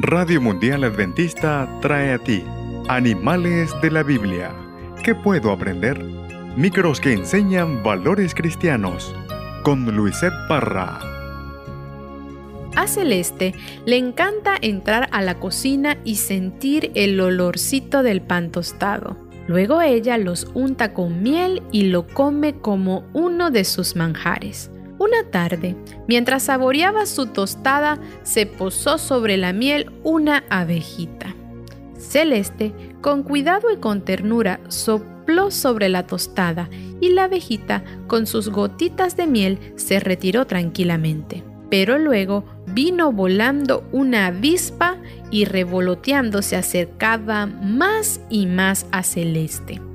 Radio Mundial Adventista trae a ti Animales de la Biblia. ¿Qué puedo aprender? Micros que enseñan valores cristianos. Con Luisette Parra. A Celeste le encanta entrar a la cocina y sentir el olorcito del pan tostado. Luego ella los unta con miel y lo come como uno de sus manjares. Una tarde, mientras saboreaba su tostada, se posó sobre la miel una abejita. Celeste, con cuidado y con ternura, sopló sobre la tostada y la abejita, con sus gotitas de miel, se retiró tranquilamente. Pero luego vino volando una avispa y revoloteando se acercaba más y más a Celeste.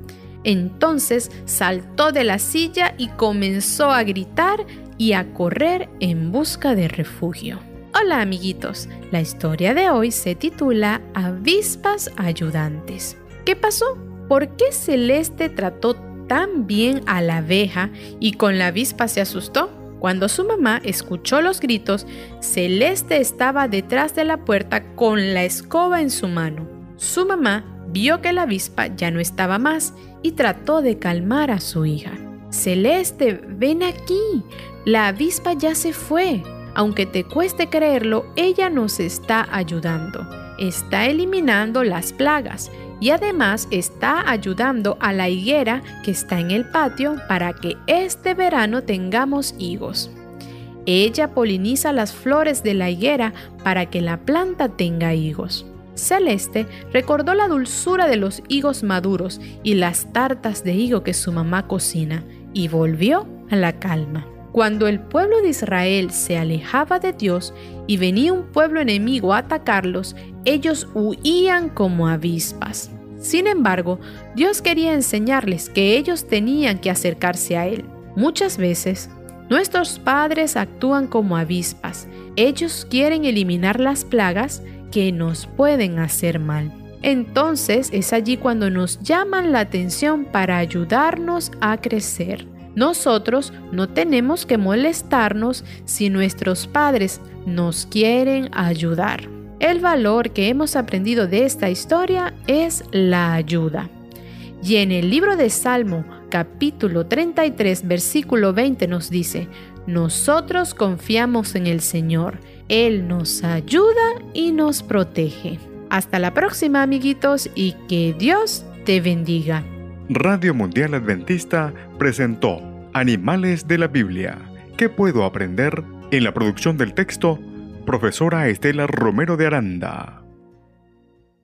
Entonces saltó de la silla y comenzó a gritar y a correr en busca de refugio. Hola amiguitos, la historia de hoy se titula Avispas Ayudantes. ¿Qué pasó? ¿Por qué Celeste trató tan bien a la abeja y con la avispa se asustó? Cuando su mamá escuchó los gritos, Celeste estaba detrás de la puerta con la escoba en su mano. Su mamá vio que la avispa ya no estaba más y trató de calmar a su hija. Celeste, ven aquí. La avispa ya se fue. Aunque te cueste creerlo, ella nos está ayudando. Está eliminando las plagas y además está ayudando a la higuera que está en el patio para que este verano tengamos higos. Ella poliniza las flores de la higuera para que la planta tenga higos. Celeste recordó la dulzura de los higos maduros y las tartas de higo que su mamá cocina y volvió a la calma. Cuando el pueblo de Israel se alejaba de Dios y venía un pueblo enemigo a atacarlos, ellos huían como avispas. Sin embargo, Dios quería enseñarles que ellos tenían que acercarse a Él. Muchas veces, nuestros padres actúan como avispas. Ellos quieren eliminar las plagas que nos pueden hacer mal. Entonces es allí cuando nos llaman la atención para ayudarnos a crecer. Nosotros no tenemos que molestarnos si nuestros padres nos quieren ayudar. El valor que hemos aprendido de esta historia es la ayuda. Y en el libro de Salmo capítulo 33 versículo 20 nos dice, nosotros confiamos en el Señor él nos ayuda y nos protege. Hasta la próxima amiguitos y que Dios te bendiga. Radio Mundial Adventista presentó Animales de la Biblia. ¿Qué puedo aprender? En la producción del texto, profesora Estela Romero de Aranda.